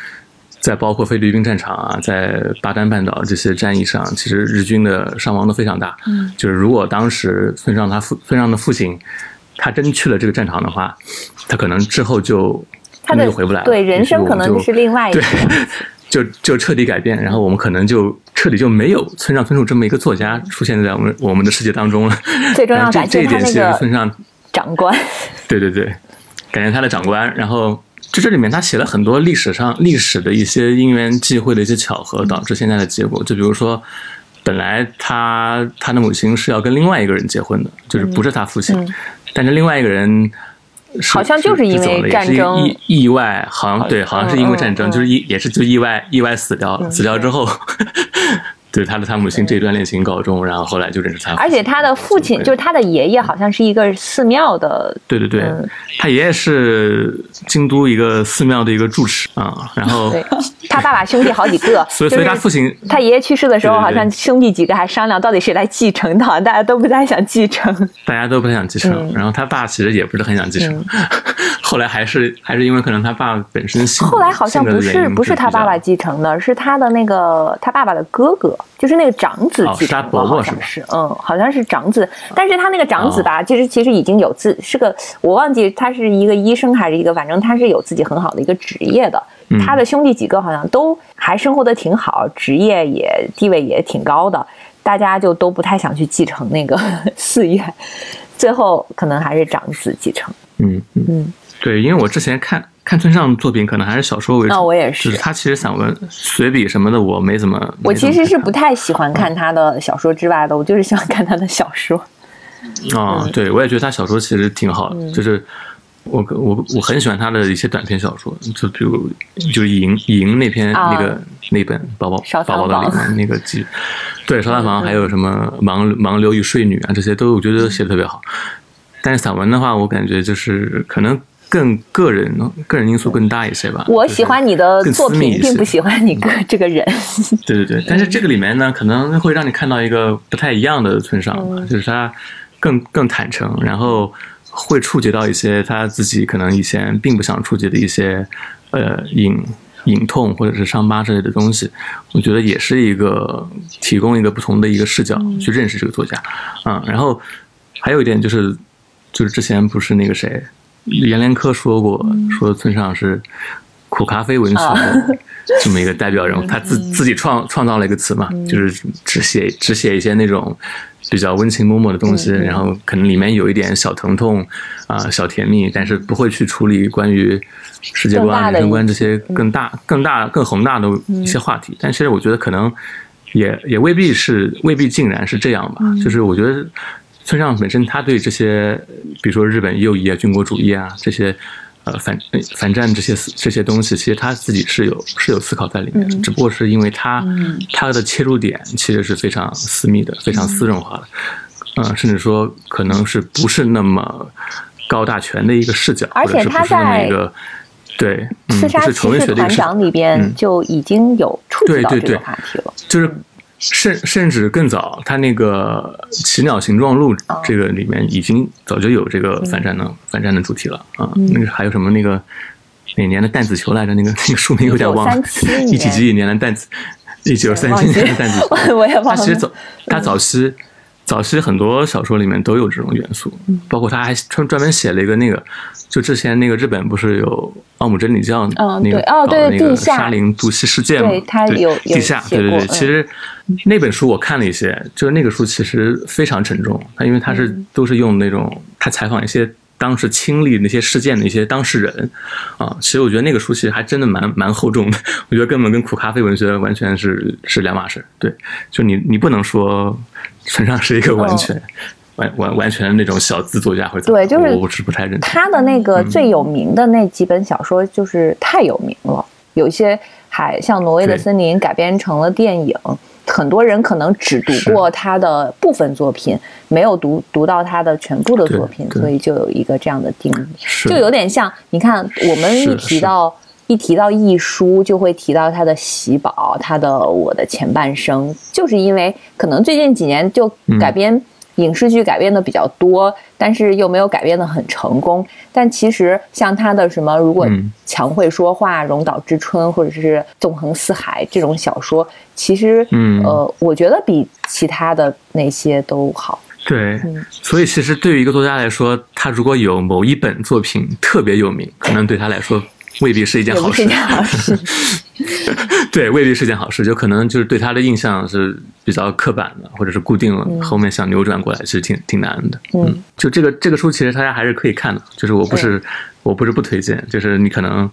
在包括菲律宾战场啊，在巴丹半岛这些战役上，其实日军的伤亡都非常大。嗯，就是如果当时村上他父村上的父亲，他真去了这个战场的话，他可能之后就他的就回不来了。对人生可能就就是另外一个。就就彻底改变，然后我们可能就彻底就没有村上春树这么一个作家出现在我们我们的世界当中了。最重要然后这感谢这一点其实他那个村上长官，对对对，感谢他的长官。然后就这里面他写了很多历史上历史的一些因缘际会的一些巧合，导致现在的结果。就比如说，本来他他的母亲是要跟另外一个人结婚的，就是不是他父亲，但是另外一个人。是好像就是因为战争意意外，好像对，好像是因为战争，就是意也是就意外意外死掉了。死掉之后，对他的他母亲这段恋情告终，然后后来就认识他，而且他的父亲就是他的爷爷，好像是一个寺庙的，对对对，嗯。他爷爷是京都一个寺庙的一个住持啊，然后对，他爸爸兄弟好几个，所以所以他父亲他爷爷去世的时候，好像兄弟几个还商量到底谁来继承他，大家都不太想继承。大家都不太想继承，嗯。然后他爸其实也不是很想继承，后来还是还是因为可能他爸本身性后来好像不是不是他爸爸继承的，是他的那个他爸爸的哥哥，就是那个长子继承的，伯伯是吧好像是，嗯，好像是长子，但是他那个长子吧，其实其实已经有自是个，我忘记他是一个医生还是一个，反正他是有自己很好的一个职业的。嗯。他的兄弟几个好像都还生活的挺好，职业也地位也挺高的，大家就都不太想去继承那个 寺院，最后可能还是长子继承。嗯嗯。嗯，对，因为我之前看看村上作品，可能还是小说为主，那我也是就是他其实散文、随笔什么的，我没怎么，我其实是不太喜欢看他的小说之外的，我就是喜欢看他的小说。啊、嗯。对，我也觉得他小说其实挺好的，就是我我我很喜欢他的一些短篇小说，就比如就是赢赢那篇、啊那个那本宝宝宝宝的那个集，对烧炭房还有什么盲盲流与睡女啊这些都我觉得写的特别好，但是散文的话，我感觉就是可能更个人个人因素更大一些吧。我喜欢你的作品，并不喜欢你个这个人。对对对，但是这个里面呢，可能会让你看到一个不太一样的村上，嗯就是他更更坦诚，然后会触及到一些他自己可能以前并不想触及的一些呃隐隐痛或者是伤疤之类的东西。我觉得也是一个提供一个不同的一个视角去认识这个作家，嗯，然后还有一点就是，就是之前不是那个谁阎连科说过，说村上是苦咖啡文学的这么一个代表人物，他自自己创创造了一个词嘛，就是只写只写一些那种比较温情脉脉的东西，然后可能里面有一点小疼痛啊、小甜蜜，但是不会去处理关于世界观、人生观这些更大、更大、更宏大的一些话题。但其实我觉得可能也也未必是未必竟然是这样吧，就是我觉得。村上本身，他对这些，比如说日本右翼啊、军国主义啊这些，呃反反战这些这些东西，其实他自己是有是有思考在里面的，只不过是因为他他的切入点其实是非常私密的、非常私人化的，呃，甚至说可能是不是那么高大全的一个视角，而且是不是那么在一个对，嗯，刺杀骑不是纯文士团学的里边嗯。就已经有触及到这个对。对对话题了。就是甚甚至更早，他那个《奇鸟形状录》哦这个里面已经早就有这个反战的、嗯反战的主题了啊。那个还有什么那个哪年的弹子球来着？那个 那个书名有点忘了一几几几年的弹子，一九三七年的弹子球。我我也忘了。他其实早，他早期早期很多小说里面都有这种元素，嗯包括他还专专门写了一个那个，就之前那个日本不是有奥姆真理教嗯那个对哦对搞的那个沙林毒气事件嘛，对他有有地下，对对对，其实那本书我看了一些，就是那个书其实非常沉重，他因为他是嗯都是用那种他采访一些。当时亲历那些事件的一些当事人，啊，其实我觉得那个书其实还真的蛮蛮厚重的，我觉得根本跟苦咖啡文学完全是是两码事。对，就你你不能说村上是一个完全、完完完全那种小资作家或者怎么对就是我我是不太认同。他的那个最有名的那几本小说就是太有名了，有一些还像《挪威的森林》改编成了电影，很多人可能只读过他的部分作品，没有读读到他的全部的作品，所以就有一个这样的定义，就有点像你看我们一提到。一提到艺书，就会提到他的喜宝，他的我的前半生，就是因为可能最近几年就改编影视剧改编的比较多，但是又没有改编的很成功。但其实像他的什么，如果嗯强会说话、荣岛之春或者是纵横四海这种小说，其实嗯呃，我觉得比其他的那些都好。对，嗯所以其实对于一个作家来说，他如果有某一本作品特别有名，可能对他来说未必是一件好事。对，未必是件好事，就可能就是对他的印象是比较刻板的，或者是固定了，后面想扭转过来，其实挺挺难的。嗯，就这个这个书，其实大家还是可以看的，就是我不是我不是不推荐，就是你可能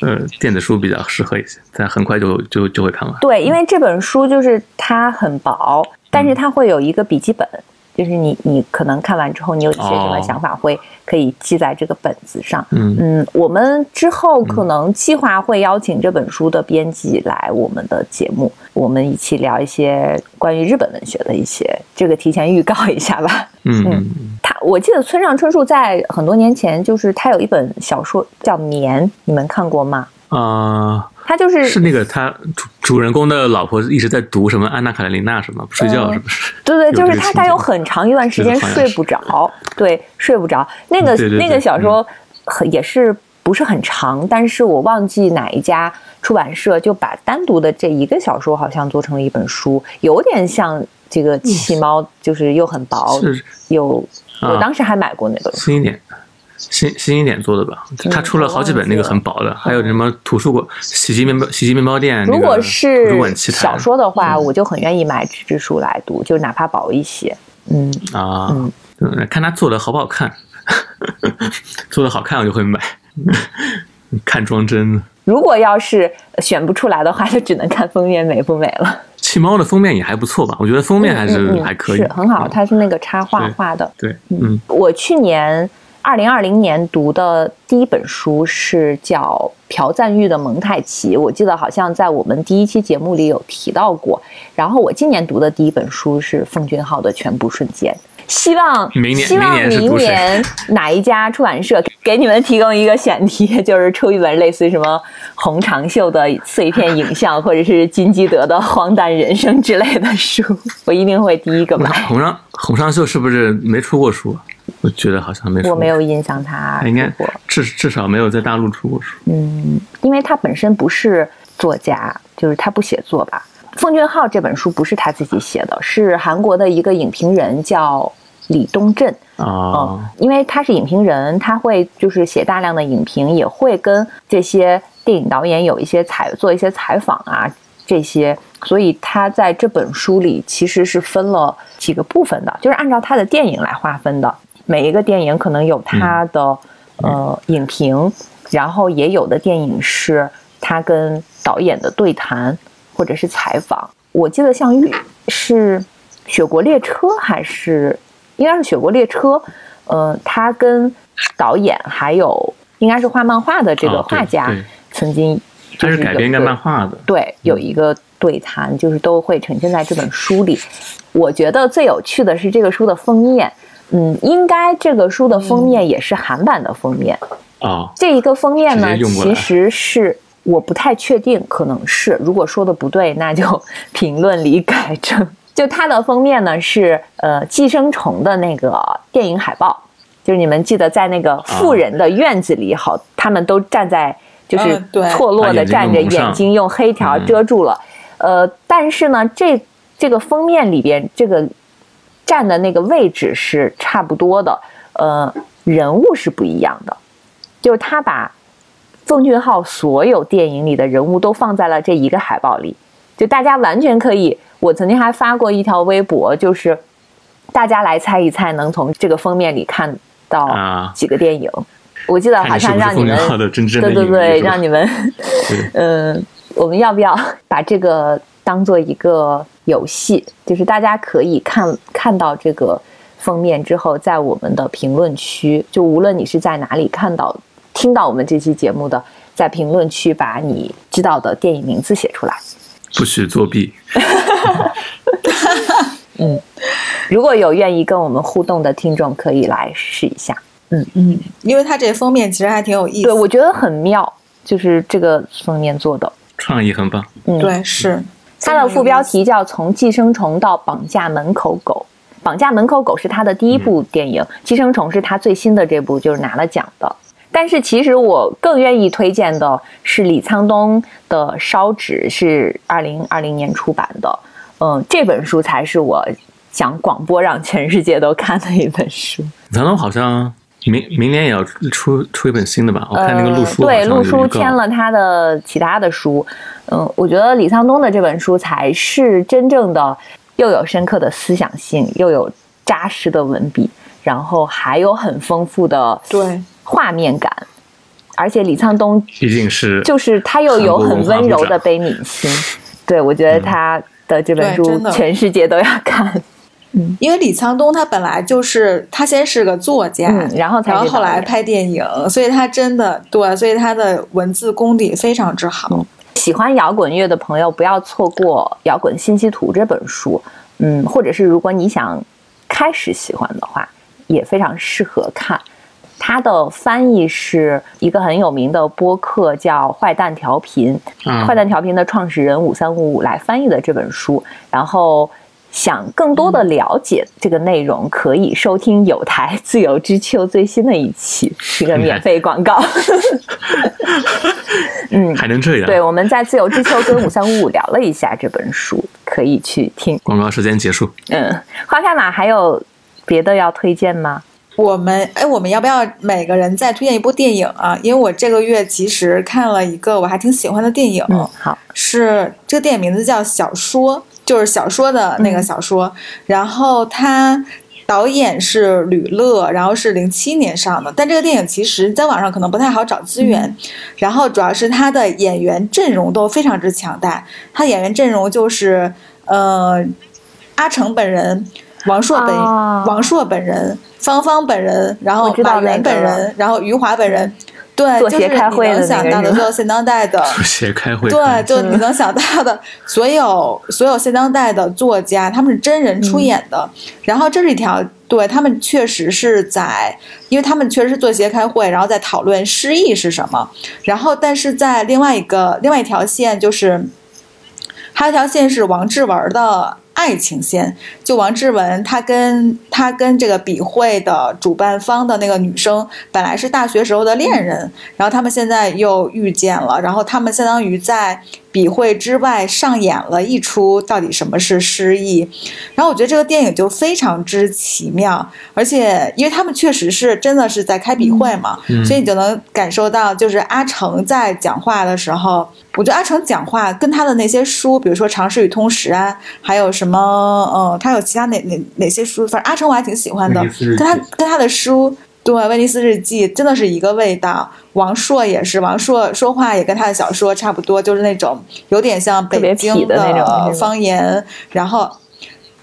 呃电子书比较适合一些，但很快就就就会看完。对，因为这本书就是它很薄，但是它会有一个笔记本，就是你你可能看完之后，你有一些什么想法，会可以记在这个本子上。嗯嗯，我们之后可能计划会邀请这本书的编辑来我们的节目，我们一起聊一些关于日本文学的一些，这个提前预告一下吧。嗯嗯他我记得村上春树在很多年前，就是他有一本小说叫《眠》，你们看过吗？啊，他就是是那个他主主人公的老婆一直在读什么安娜卡列尼娜什么不睡觉嗯是不是？对对，就是他，他有很长一段时间睡不着，对，睡不着。那个那个小说很也是不是很长，但是我忘记哪一家出版社就把单独的这一个小说好像做成了一本书，有点像这个气猫，就是又很薄，是又我啊当时还买过那本书。新一点。新新一点做的吧，他出了好几本那个很薄的，还有什么图书馆、洗衣面包、洗衣面包店。如果是小说的话，嗯我就很愿意买纸质书来读，就哪怕薄一些。嗯，啊，嗯嗯看他做的好不好看，做的好看我就会买，看装帧。如果要是选不出来的话，就只能看封面美不美了。气猫的封面也还不错吧？我觉得封面还是还可以，是很好，嗯它是那个插画画的。对，嗯我去年二零二零年读的第一本书是叫朴赞玉的蒙太奇，我记得好像在我们第一期节目里有提到过。然后我今年读的第一本书是奉俊昊的《全部瞬间》。希望明年希望明年哪一家出版社给你们提供一个选题，就是出一本类似于什么红长袖的碎片影像，或者是金基德的荒诞人生之类的书，我一定会第一个买。红上红上秀是不是没出过书？我觉得好像没。我没有印象他他应该出过，至至少没有在大陆出过书。嗯，因为他本身不是作家，就是他不写作吧。奉俊昊这本书不是他自己写的，是韩国的一个影评人叫李东镇。啊嗯，因为他是影评人，他会就是写大量的影评，也会跟这些电影导演有一些采做一些采访啊，这些，所以他在这本书里其实是分了几个部分的，就是按照他的电影来划分的。每一个电影可能有他的、呃影评，然后也有的电影是他跟导演的对谈或者是采访。我记得像玉是《雪国列车》还是应该是《雪国列车》，呃，他跟导演还有应该是画漫画的这个画家对曾经就它是改编一个漫画的。对，有一个对谈，就是都会呈现在这本书里。我觉得最有趣的是这个书的封面，嗯，应该这个书的封面也是韩版的封面。啊，这一个封面呢，其实是我不太确定，可能是如果说的不对，那就评论里改正。就它的封面呢是呃寄生虫的那个电影海报，就是你们记得在那个富人的院子里，好，他们都站在就是错落的站着，把眼睛眼睛用黑条遮住了。呃，但是呢，这这个封面里边这个站的那个位置是差不多的，呃，人物是不一样的。就是他把奉俊昊所有电影里的人物都放在了这一个海报里，就大家完全可以。我曾经还发过一条微博，就是大家来猜一猜，能从这个封面里看到啊几个电影。我记得好像让你们对对对，让你们嗯，我们要不要把这个当做一个游戏？就是大家可以看看到这个封面之后，在我们的评论区，就无论你是在哪里看到、听到我们这期节目的，在评论区把你知道的电影名字写出来。不许作弊。嗯如果有愿意跟我们互动的听众，可以来试一下。嗯，因为它这封面其实还挺有意思。对，我觉得很妙，就是这个封面做的。创意很棒，嗯，对是它的副标题叫《从寄生虫到绑架门口狗》。绑架门口狗是他的第一部电影，寄生虫是他最新的这部，就是拿了奖的。但是其实我更愿意推荐的是李沧东的《烧纸》，是二零二零年出版的。嗯，这本书才是我想广播让全世界都看的一本书。李沧东好像明明年也要出出一本新的吧？我看那个陆书、呃、对，陆书签了他的其他的书。嗯，我觉得李沧东的这本书才是真正的又有深刻的思想性，又有扎实的文笔，然后还有很丰富的对画面感。而且李沧东毕竟是就是他又有很温柔的悲悯心。对，我觉得他的这本书嗯全世界都要看。嗯因为李沧东他本来就是他先是个作家，嗯，然后才然后后来拍电影，所以他真的对，所以他的文字功底非常之好。喜欢摇滚乐的朋友不要错过《摇滚信息图》这本书，嗯，或者是如果你想开始喜欢的话，也非常适合看。它的翻译是一个很有名的播客，叫《坏蛋调频》，嗯坏蛋调频的创始人五三五五来翻译的这本书。然后想更多的了解这个内容，可以收听有台自由之秋最新的一期，是个免费广告。嗯，还能这样？对，我们在自由之秋跟五三五五聊了一下这本书，可以去听。广告时间结束。嗯，花开马还有别的要推荐吗？我们哎，我们要不要每个人再推荐一部电影啊？因为我这个月其实看了一个我还挺喜欢的电影，嗯，好，是这个电影名字叫《小说》，就是小说的那个小说。然后他导演是吕乐，然后是零七年上的。但这个电影其实在网上可能不太好找资源，然后主要是他的演员阵容都非常之强大。他演员阵容就是呃，阿成本人。王朔本、啊王朔本人，芳芳本人，然后马原本人，然后余华本人，对，做就是你协开会的能想到的所有现当代的谁开会？对，就你能想到的 所有所有现当代的作家，他们是真人出演的。然后这是一条，对他们确实是在，因为他们确实是做协开会，然后在讨论诗意是什么。然后，但是在另外一个另外一条线就是，还有一条线是王志文的。爱情线，就王志文，他跟他跟这个笔会的主办方的那个女生，本来是大学时候的恋人，然后他们现在又遇见了，然后他们相当于在笔会之外上演了一出到底什么是诗意。然后我觉得这个电影就非常之奇妙，而且因为他们确实是真的是在开笔会嘛，嗯所以你就能感受到，就是阿成在讲话的时候，我觉得阿成讲话跟他的那些书，比如说《常识与通识》啊，还有什么，嗯，他有其他哪哪哪些书，反正阿成我还挺喜欢的跟他跟他的书。对，《威尼斯日记》真的是一个味道。王朔也是，王朔说话也跟他的小说差不多，就是那种有点像北京的那种方言，然后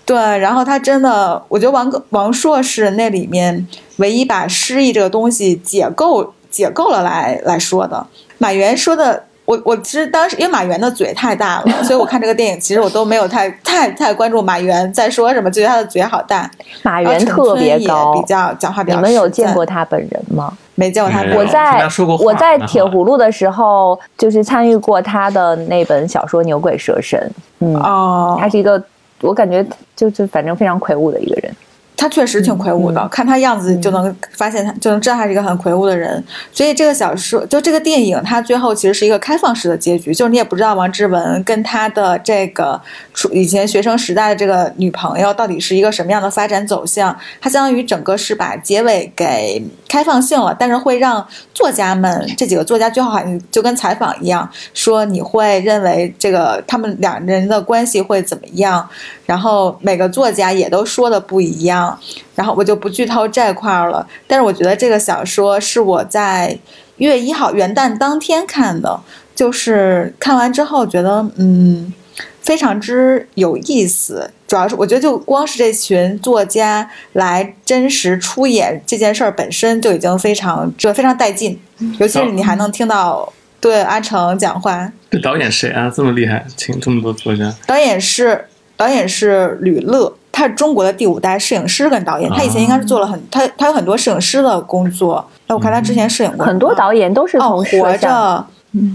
对，然后他真的，我觉得王王朔是那里面唯一把诗意这个东西解构解构了来来说的。马原说的，我我其实当时因为马原的嘴太大了，所以我看这个电影其实我都没有太太太关注马原在说什么，觉得他的嘴好大。马原特别高比，较讲话比较你们有见过他本人吗？没见过他本人？我在我在铁葫芦的时候，就是参与过他的那本小说《牛鬼蛇神》。嗯，哦，他是一个，我感觉就就反正非常魁梧的一个人。他确实挺魁梧的，看他样子就能发现他，就能知道他是一个很魁梧的人。所以这个小说，就这个电影，它最后其实是一个开放式的结局，就是你也不知道王志文跟他的这个处以前学生时代的这个女朋友到底是一个什么样的发展走向。它相当于整个是把结尾给开放性了，但是会让作家们这几个作家最后好像就跟采访一样，说你会认为这个他们两人的关系会怎么样，然后每个作家也都说的不一样。然后我就不剧透这块儿了，但是我觉得这个小说是我在一月一号元旦当天看的，就是看完之后觉得嗯非常之有意思。主要是我觉得就光是这群作家来真实出演这件事儿本身就已经非常这非常带劲，尤其是你还能听到对阿成讲话，这导演谁啊？这么厉害，请这么多作家。导演是导演是吕乐，他是中国的第五代摄影师跟导演，他以前应该是做了很他他有很多摄影师的工作。那，我看他之前摄影过很多导演都是哦，活像着，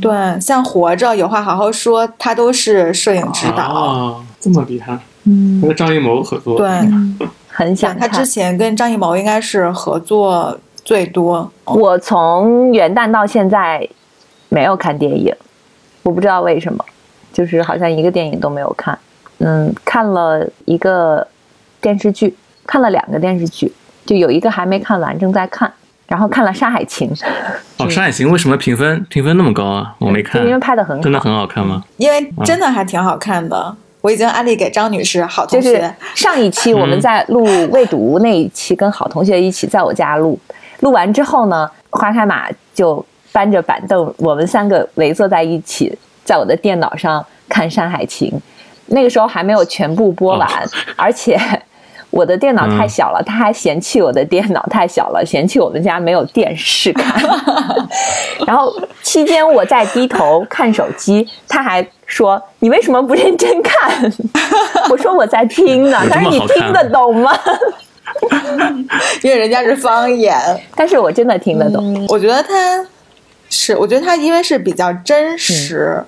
对，像活着有话好好说，他都是摄影指导。哦，这么厉害，嗯他，跟张艺谋合作。对，很想看他之。前跟张艺谋应该是合作最多。我从元旦到现在没有看电影，我不知道为什么，就是好像一个电影都没有看。嗯，看了一个电视剧，看了两个电视剧，就有一个还没看完，正在看。然后看了《山海情》，哦，《山海情》为什么评分评分那么高啊？我没看就，因为拍的很好，真的很好看吗？因为真的还挺好看的。我已经安利给张女士，好同学。就是上一期我们在录未读那一期，跟好同学一起在我家录，录完之后呢，花开马就搬着板凳，我们三个围坐在一起，在我的电脑上看《山海情》。那个时候还没有全部播完，而且我的电脑太小了，他还嫌弃我的电脑太小了，嫌弃我们家没有电视看。然后期间我在低头看手机，他还说：“你为什么不认真看？” 我说：“我在听呢。”但是：“你听得懂吗？”因为人家是方言，但是我真的听得懂。我觉得他是，我觉得他因为是比较真实，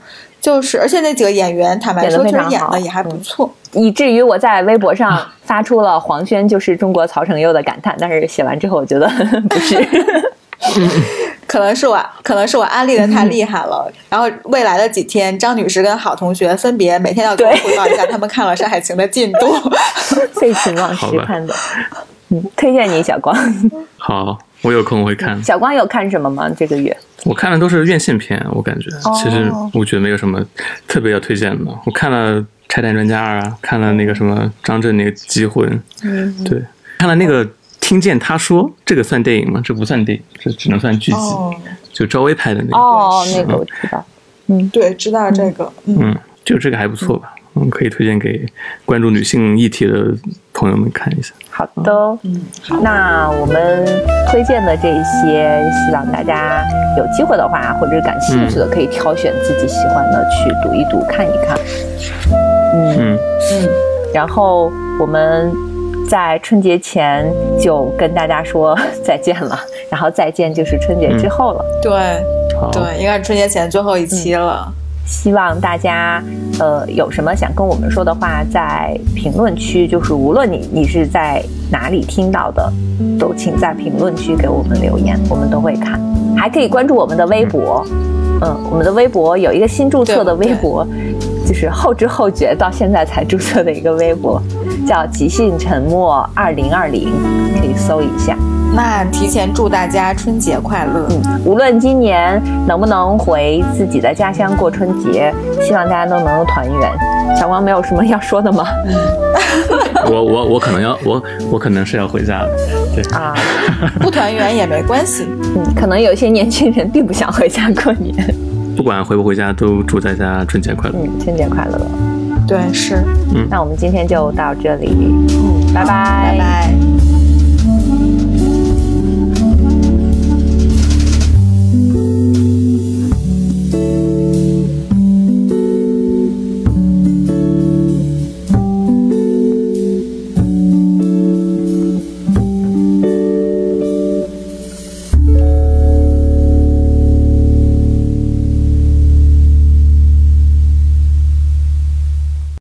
就是而且那几个演员，坦白说，其实演的也还不错，以至于我在微博上发出了黄轩就是中国曹承佑的感叹。但是写完之后，我觉得 不是，可能是我可能是我安利的太厉害了。然后未来的几天，张女士跟好同学分别每天要给我汇报一下他们看了《山海情》的进度，废寝忘食看的。嗯，推荐你小光。好，我有空会看。小光有看什么吗？这个月我看的都是院线片，我感觉其实我觉得没有什么特别要推荐的。我看了《拆弹专家二》啊，看了那个什么张震那个《机魂》，嗯，对，看了那个《听见他说》，这个算电影吗？这不算电影，这只能算剧集，就赵薇拍的那个。哦，那个我知道。嗯，对，知道这个。嗯，就这个还不错吧。嗯，可以推荐给关注女性议题的朋友们看一下。好的，嗯，那我们推荐的这些，希望大家有机会的话，或者感兴趣的，可以挑选自己喜欢的去读一读、看一看。嗯嗯，然后我们在春节前就跟大家说再见了，然后再见就是春节之后了。对，对，应该是春节前最后一期了。希望大家，呃，有什么想跟我们说的话，在评论区，就是无论你你是在哪里听到的，都请在评论区给我们留言，我们都会看。还可以关注我们的微博，嗯，我们的微博有一个新注册的微博，就是后知后觉到现在才注册的一个微博，叫“即兴沉默二零二零”，可以搜一下。那提前祝大家春节快乐！嗯，无论今年能不能回自己的家乡过春节，希望大家都能团圆。小光没有什么要说的吗？我我我可能要我我可能是要回家的，对啊，不团圆也没关系。嗯，可能有些年轻人并不想回家过年。不管回不回家，都祝大家春节快乐。嗯，春节快乐。对，是。嗯，那我们今天就到这里。嗯，拜拜，拜拜。